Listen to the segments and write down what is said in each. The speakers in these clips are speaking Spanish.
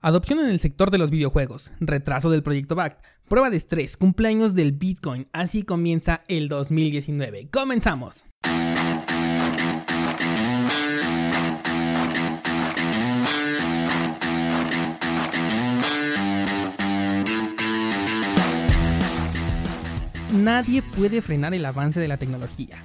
Adopción en el sector de los videojuegos, retraso del proyecto BACT, prueba de estrés, cumpleaños del Bitcoin. Así comienza el 2019. ¡Comenzamos! Nadie puede frenar el avance de la tecnología.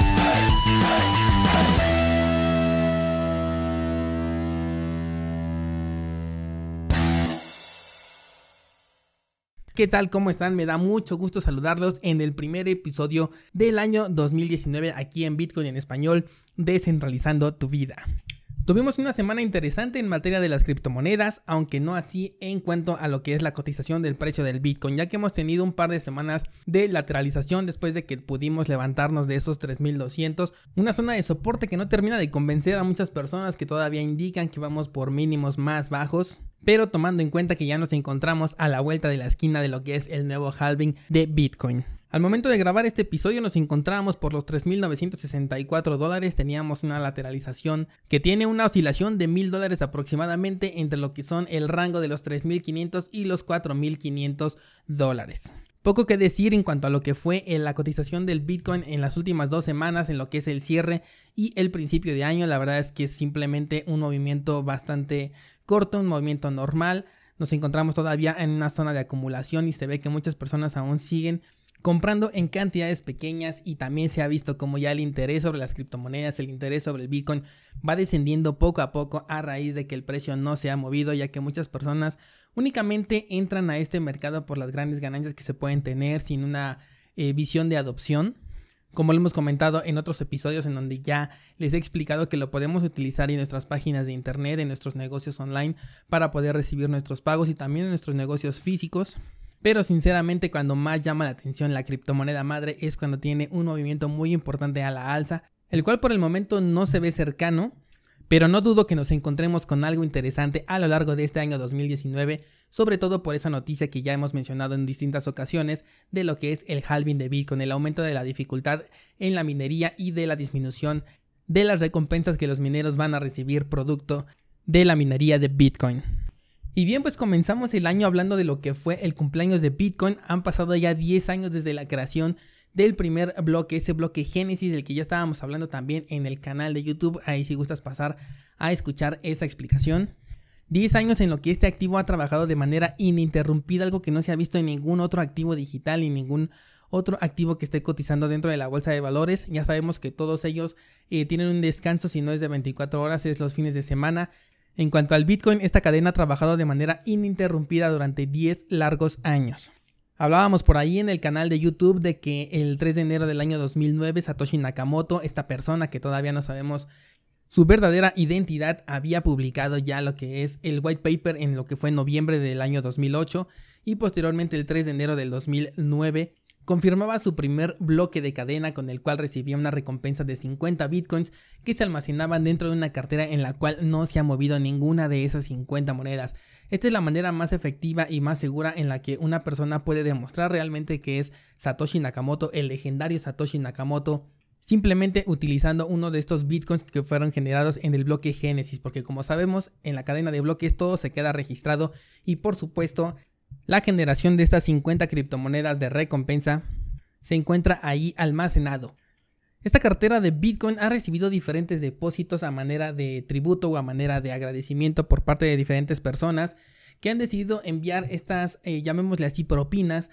¿Qué tal? ¿Cómo están? Me da mucho gusto saludarlos en el primer episodio del año 2019 aquí en Bitcoin en español, descentralizando tu vida. Tuvimos una semana interesante en materia de las criptomonedas, aunque no así en cuanto a lo que es la cotización del precio del Bitcoin, ya que hemos tenido un par de semanas de lateralización después de que pudimos levantarnos de esos 3200, una zona de soporte que no termina de convencer a muchas personas que todavía indican que vamos por mínimos más bajos, pero tomando en cuenta que ya nos encontramos a la vuelta de la esquina de lo que es el nuevo halving de Bitcoin. Al momento de grabar este episodio nos encontramos por los 3.964 dólares, teníamos una lateralización que tiene una oscilación de 1.000 dólares aproximadamente entre lo que son el rango de los 3.500 y los 4.500 dólares. Poco que decir en cuanto a lo que fue la cotización del Bitcoin en las últimas dos semanas, en lo que es el cierre y el principio de año. La verdad es que es simplemente un movimiento bastante corto, un movimiento normal. Nos encontramos todavía en una zona de acumulación y se ve que muchas personas aún siguen comprando en cantidades pequeñas y también se ha visto como ya el interés sobre las criptomonedas, el interés sobre el Bitcoin va descendiendo poco a poco a raíz de que el precio no se ha movido ya que muchas personas únicamente entran a este mercado por las grandes ganancias que se pueden tener sin una eh, visión de adopción. Como lo hemos comentado en otros episodios en donde ya les he explicado que lo podemos utilizar en nuestras páginas de internet, en nuestros negocios online para poder recibir nuestros pagos y también en nuestros negocios físicos. Pero sinceramente cuando más llama la atención la criptomoneda madre es cuando tiene un movimiento muy importante a la alza, el cual por el momento no se ve cercano, pero no dudo que nos encontremos con algo interesante a lo largo de este año 2019, sobre todo por esa noticia que ya hemos mencionado en distintas ocasiones de lo que es el halving de Bitcoin, el aumento de la dificultad en la minería y de la disminución de las recompensas que los mineros van a recibir producto de la minería de Bitcoin. Y bien, pues comenzamos el año hablando de lo que fue el cumpleaños de Bitcoin. Han pasado ya 10 años desde la creación del primer bloque, ese bloque Génesis del que ya estábamos hablando también en el canal de YouTube. Ahí si gustas pasar a escuchar esa explicación. 10 años en lo que este activo ha trabajado de manera ininterrumpida, algo que no se ha visto en ningún otro activo digital ni ningún otro activo que esté cotizando dentro de la bolsa de valores. Ya sabemos que todos ellos eh, tienen un descanso, si no es de 24 horas, es los fines de semana. En cuanto al Bitcoin, esta cadena ha trabajado de manera ininterrumpida durante 10 largos años. Hablábamos por ahí en el canal de YouTube de que el 3 de enero del año 2009 Satoshi Nakamoto, esta persona que todavía no sabemos su verdadera identidad, había publicado ya lo que es el white paper en lo que fue noviembre del año 2008 y posteriormente el 3 de enero del 2009 confirmaba su primer bloque de cadena con el cual recibía una recompensa de 50 bitcoins que se almacenaban dentro de una cartera en la cual no se ha movido ninguna de esas 50 monedas. Esta es la manera más efectiva y más segura en la que una persona puede demostrar realmente que es Satoshi Nakamoto, el legendario Satoshi Nakamoto, simplemente utilizando uno de estos bitcoins que fueron generados en el bloque Génesis, porque como sabemos en la cadena de bloques todo se queda registrado y por supuesto la generación de estas 50 criptomonedas de recompensa se encuentra ahí almacenado. Esta cartera de Bitcoin ha recibido diferentes depósitos a manera de tributo o a manera de agradecimiento por parte de diferentes personas que han decidido enviar estas, eh, llamémosle así, propinas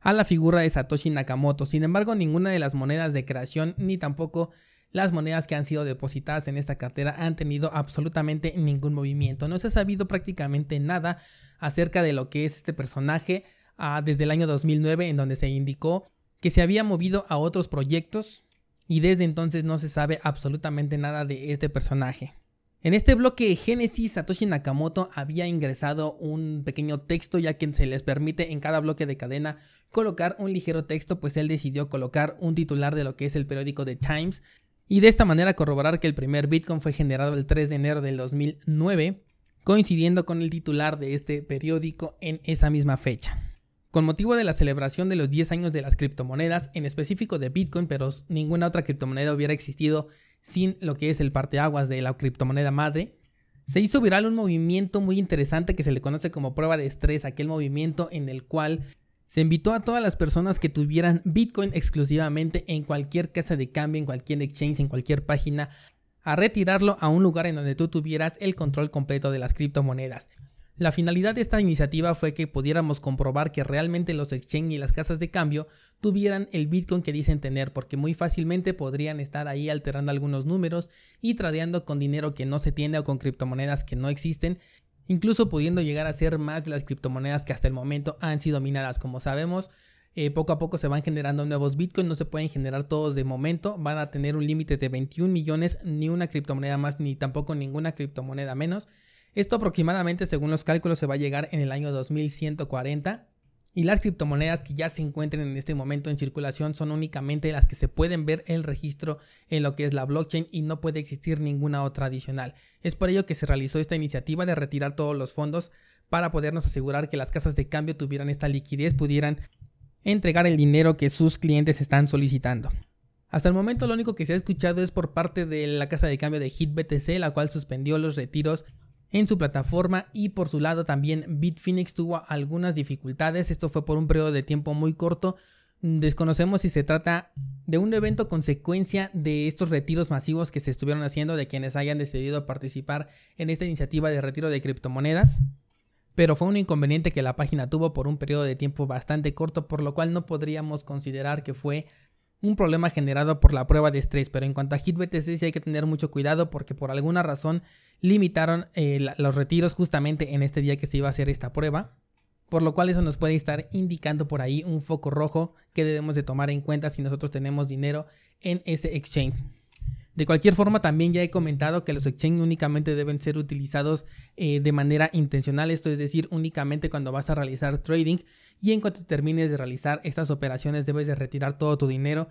a la figura de Satoshi Nakamoto. Sin embargo, ninguna de las monedas de creación ni tampoco las monedas que han sido depositadas en esta cartera han tenido absolutamente ningún movimiento. No se ha sabido prácticamente nada acerca de lo que es este personaje ah, desde el año 2009 en donde se indicó que se había movido a otros proyectos y desde entonces no se sabe absolutamente nada de este personaje. En este bloque Génesis, Satoshi Nakamoto había ingresado un pequeño texto ya que se les permite en cada bloque de cadena colocar un ligero texto, pues él decidió colocar un titular de lo que es el periódico The Times y de esta manera corroborar que el primer Bitcoin fue generado el 3 de enero del 2009, coincidiendo con el titular de este periódico en esa misma fecha. Con motivo de la celebración de los 10 años de las criptomonedas, en específico de Bitcoin, pero ninguna otra criptomoneda hubiera existido sin lo que es el parteaguas de la criptomoneda madre, se hizo viral un movimiento muy interesante que se le conoce como prueba de estrés, aquel movimiento en el cual se invitó a todas las personas que tuvieran Bitcoin exclusivamente en cualquier casa de cambio, en cualquier exchange, en cualquier página, a retirarlo a un lugar en donde tú tuvieras el control completo de las criptomonedas. La finalidad de esta iniciativa fue que pudiéramos comprobar que realmente los exchange y las casas de cambio tuvieran el Bitcoin que dicen tener, porque muy fácilmente podrían estar ahí alterando algunos números y tradeando con dinero que no se tiene o con criptomonedas que no existen, incluso pudiendo llegar a ser más de las criptomonedas que hasta el momento han sido minadas. Como sabemos, eh, poco a poco se van generando nuevos Bitcoin, no se pueden generar todos de momento, van a tener un límite de 21 millones, ni una criptomoneda más, ni tampoco ninguna criptomoneda menos. Esto aproximadamente, según los cálculos, se va a llegar en el año 2140. Y las criptomonedas que ya se encuentren en este momento en circulación son únicamente las que se pueden ver el registro en lo que es la blockchain y no puede existir ninguna otra adicional. Es por ello que se realizó esta iniciativa de retirar todos los fondos para podernos asegurar que las casas de cambio tuvieran esta liquidez, pudieran entregar el dinero que sus clientes están solicitando. Hasta el momento lo único que se ha escuchado es por parte de la casa de cambio de HitBTC, la cual suspendió los retiros en su plataforma y por su lado también Bitfinex tuvo algunas dificultades, esto fue por un periodo de tiempo muy corto, desconocemos si se trata de un evento consecuencia de estos retiros masivos que se estuvieron haciendo de quienes hayan decidido participar en esta iniciativa de retiro de criptomonedas, pero fue un inconveniente que la página tuvo por un periodo de tiempo bastante corto, por lo cual no podríamos considerar que fue un problema generado por la prueba de estrés, pero en cuanto a HitBTC sí hay que tener mucho cuidado porque por alguna razón limitaron eh, los retiros justamente en este día que se iba a hacer esta prueba, por lo cual eso nos puede estar indicando por ahí un foco rojo que debemos de tomar en cuenta si nosotros tenemos dinero en ese exchange. De cualquier forma, también ya he comentado que los exchanges únicamente deben ser utilizados eh, de manera intencional, esto es decir, únicamente cuando vas a realizar trading y en cuanto termines de realizar estas operaciones debes de retirar todo tu dinero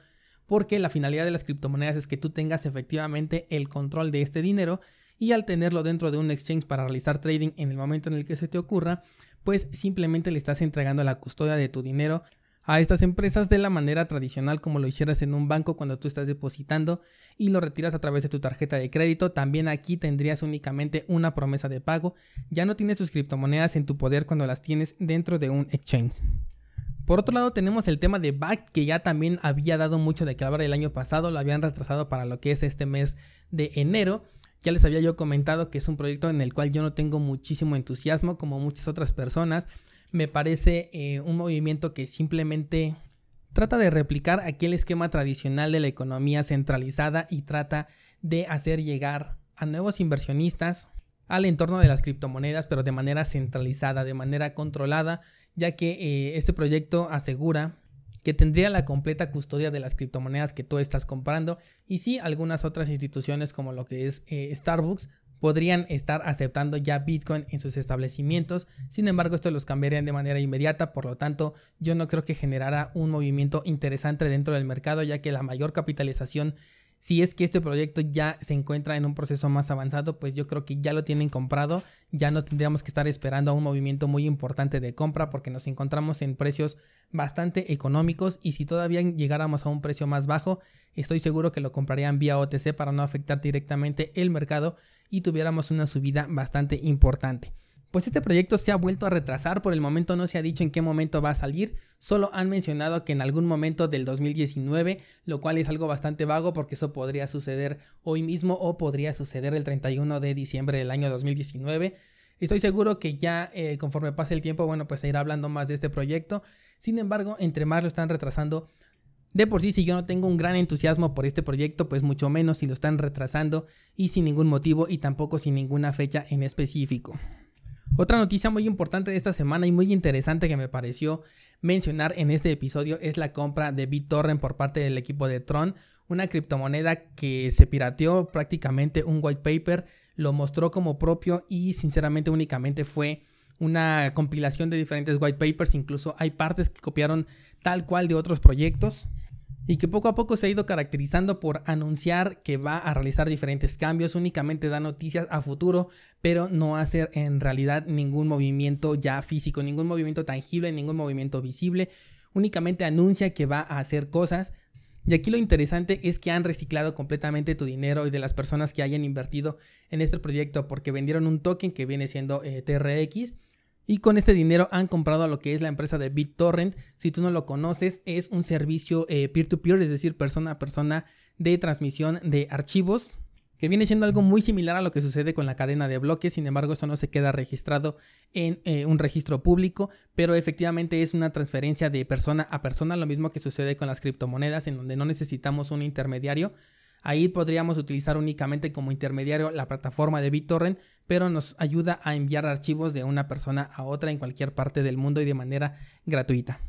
porque la finalidad de las criptomonedas es que tú tengas efectivamente el control de este dinero y al tenerlo dentro de un exchange para realizar trading en el momento en el que se te ocurra, pues simplemente le estás entregando la custodia de tu dinero a estas empresas de la manera tradicional como lo hicieras en un banco cuando tú estás depositando y lo retiras a través de tu tarjeta de crédito. También aquí tendrías únicamente una promesa de pago. Ya no tienes tus criptomonedas en tu poder cuando las tienes dentro de un exchange. Por otro lado tenemos el tema de BAC que ya también había dado mucho de que hablar el año pasado, lo habían retrasado para lo que es este mes de enero. Ya les había yo comentado que es un proyecto en el cual yo no tengo muchísimo entusiasmo como muchas otras personas. Me parece eh, un movimiento que simplemente trata de replicar aquel esquema tradicional de la economía centralizada y trata de hacer llegar a nuevos inversionistas al entorno de las criptomonedas, pero de manera centralizada, de manera controlada, ya que eh, este proyecto asegura que tendría la completa custodia de las criptomonedas que tú estás comprando y sí algunas otras instituciones como lo que es eh, Starbucks podrían estar aceptando ya Bitcoin en sus establecimientos. Sin embargo, esto los cambiarían de manera inmediata, por lo tanto, yo no creo que generara un movimiento interesante dentro del mercado, ya que la mayor capitalización si es que este proyecto ya se encuentra en un proceso más avanzado, pues yo creo que ya lo tienen comprado, ya no tendríamos que estar esperando a un movimiento muy importante de compra porque nos encontramos en precios bastante económicos y si todavía llegáramos a un precio más bajo, estoy seguro que lo comprarían vía OTC para no afectar directamente el mercado y tuviéramos una subida bastante importante. Pues este proyecto se ha vuelto a retrasar, por el momento no se ha dicho en qué momento va a salir, solo han mencionado que en algún momento del 2019, lo cual es algo bastante vago porque eso podría suceder hoy mismo o podría suceder el 31 de diciembre del año 2019. Estoy seguro que ya eh, conforme pase el tiempo, bueno, pues se irá hablando más de este proyecto. Sin embargo, entre más lo están retrasando, de por sí, si yo no tengo un gran entusiasmo por este proyecto, pues mucho menos si lo están retrasando y sin ningún motivo y tampoco sin ninguna fecha en específico. Otra noticia muy importante de esta semana y muy interesante que me pareció mencionar en este episodio es la compra de BitTorrent por parte del equipo de Tron, una criptomoneda que se pirateó prácticamente un white paper, lo mostró como propio y sinceramente únicamente fue una compilación de diferentes white papers, incluso hay partes que copiaron tal cual de otros proyectos y que poco a poco se ha ido caracterizando por anunciar que va a realizar diferentes cambios, únicamente da noticias a futuro, pero no hacer en realidad ningún movimiento ya físico, ningún movimiento tangible, ningún movimiento visible, únicamente anuncia que va a hacer cosas. Y aquí lo interesante es que han reciclado completamente tu dinero y de las personas que hayan invertido en este proyecto porque vendieron un token que viene siendo eh, TRX y con este dinero han comprado lo que es la empresa de BitTorrent. Si tú no lo conoces, es un servicio eh, peer-to-peer, es decir, persona a persona de transmisión de archivos, que viene siendo algo muy similar a lo que sucede con la cadena de bloques. Sin embargo, esto no se queda registrado en eh, un registro público, pero efectivamente es una transferencia de persona a persona, lo mismo que sucede con las criptomonedas, en donde no necesitamos un intermediario. Ahí podríamos utilizar únicamente como intermediario la plataforma de BitTorrent, pero nos ayuda a enviar archivos de una persona a otra en cualquier parte del mundo y de manera gratuita.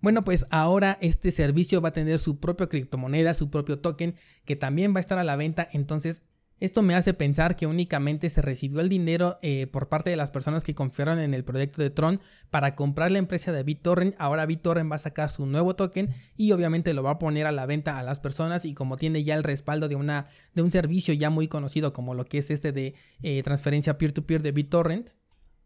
Bueno, pues ahora este servicio va a tener su propia criptomoneda, su propio token, que también va a estar a la venta, entonces esto me hace pensar que únicamente se recibió el dinero eh, por parte de las personas que confiaron en el proyecto de Tron para comprar la empresa de BitTorrent. Ahora BitTorrent va a sacar su nuevo token y obviamente lo va a poner a la venta a las personas y como tiene ya el respaldo de, una, de un servicio ya muy conocido como lo que es este de eh, transferencia peer-to-peer -peer de BitTorrent,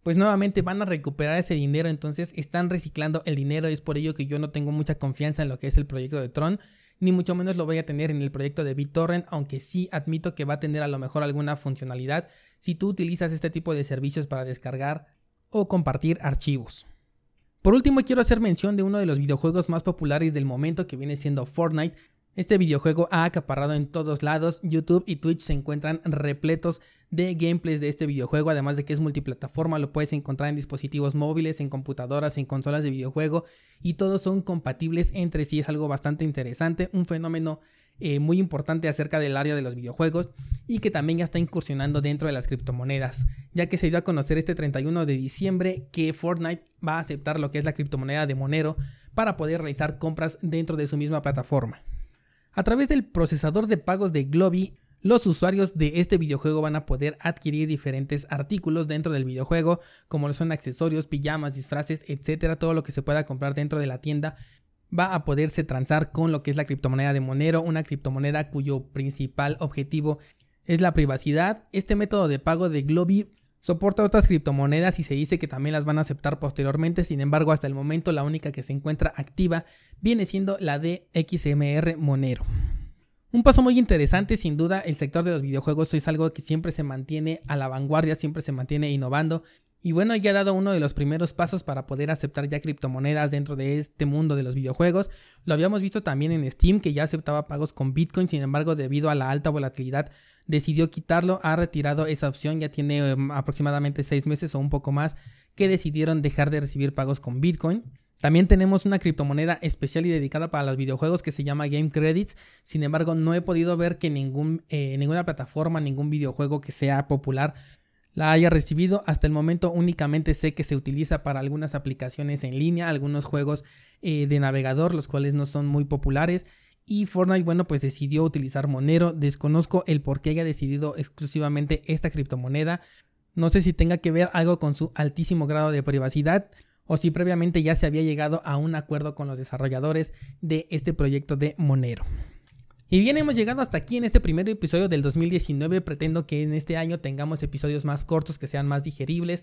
pues nuevamente van a recuperar ese dinero, entonces están reciclando el dinero. Y es por ello que yo no tengo mucha confianza en lo que es el proyecto de Tron ni mucho menos lo voy a tener en el proyecto de BitTorrent, aunque sí admito que va a tener a lo mejor alguna funcionalidad si tú utilizas este tipo de servicios para descargar o compartir archivos. Por último, quiero hacer mención de uno de los videojuegos más populares del momento que viene siendo Fortnite, este videojuego ha acaparrado en todos lados, YouTube y Twitch se encuentran repletos de gameplays de este videojuego, además de que es multiplataforma, lo puedes encontrar en dispositivos móviles, en computadoras, en consolas de videojuego. Y todos son compatibles entre sí, es algo bastante interesante, un fenómeno eh, muy importante acerca del área de los videojuegos y que también ya está incursionando dentro de las criptomonedas, ya que se dio a conocer este 31 de diciembre que Fortnite va a aceptar lo que es la criptomoneda de Monero para poder realizar compras dentro de su misma plataforma. A través del procesador de pagos de Globi, los usuarios de este videojuego van a poder adquirir diferentes artículos dentro del videojuego, como son accesorios, pijamas, disfraces, etcétera, todo lo que se pueda comprar dentro de la tienda va a poderse transar con lo que es la criptomoneda de Monero, una criptomoneda cuyo principal objetivo es la privacidad. Este método de pago de Globi Soporta otras criptomonedas y se dice que también las van a aceptar posteriormente, sin embargo hasta el momento la única que se encuentra activa viene siendo la de XMR Monero. Un paso muy interesante, sin duda, el sector de los videojuegos es algo que siempre se mantiene a la vanguardia, siempre se mantiene innovando. Y bueno, ya ha dado uno de los primeros pasos para poder aceptar ya criptomonedas dentro de este mundo de los videojuegos. Lo habíamos visto también en Steam, que ya aceptaba pagos con Bitcoin, sin embargo, debido a la alta volatilidad decidió quitarlo, ha retirado esa opción, ya tiene em, aproximadamente seis meses o un poco más que decidieron dejar de recibir pagos con Bitcoin. También tenemos una criptomoneda especial y dedicada para los videojuegos que se llama Game Credits. Sin embargo, no he podido ver que ningún, eh, ninguna plataforma, ningún videojuego que sea popular la haya recibido. Hasta el momento únicamente sé que se utiliza para algunas aplicaciones en línea, algunos juegos eh, de navegador, los cuales no son muy populares. Y Fortnite, bueno, pues decidió utilizar Monero. Desconozco el por qué haya decidido exclusivamente esta criptomoneda. No sé si tenga que ver algo con su altísimo grado de privacidad o si previamente ya se había llegado a un acuerdo con los desarrolladores de este proyecto de Monero. Y bien, hemos llegado hasta aquí en este primer episodio del 2019. Pretendo que en este año tengamos episodios más cortos, que sean más digeribles,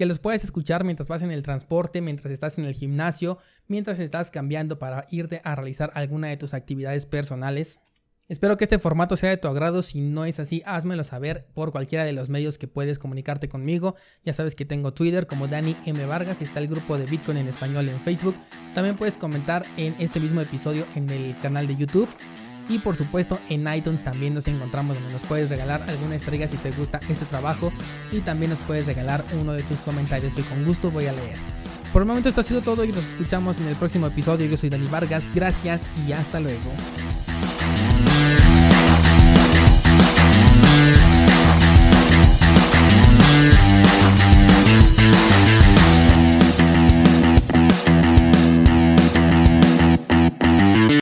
que los puedas escuchar mientras vas en el transporte, mientras estás en el gimnasio, mientras estás cambiando para irte a realizar alguna de tus actividades personales. Espero que este formato sea de tu agrado, si no es así, házmelo saber por cualquiera de los medios que puedes comunicarte conmigo. Ya sabes que tengo Twitter como Dani M. Vargas y está el grupo de Bitcoin en español en Facebook. También puedes comentar en este mismo episodio en el canal de YouTube. Y por supuesto en iTunes también nos encontramos donde nos puedes regalar alguna estrella si te gusta este trabajo y también nos puedes regalar uno de tus comentarios que con gusto voy a leer. Por el momento esto ha sido todo y nos escuchamos en el próximo episodio. Yo soy Dani Vargas, gracias y hasta luego.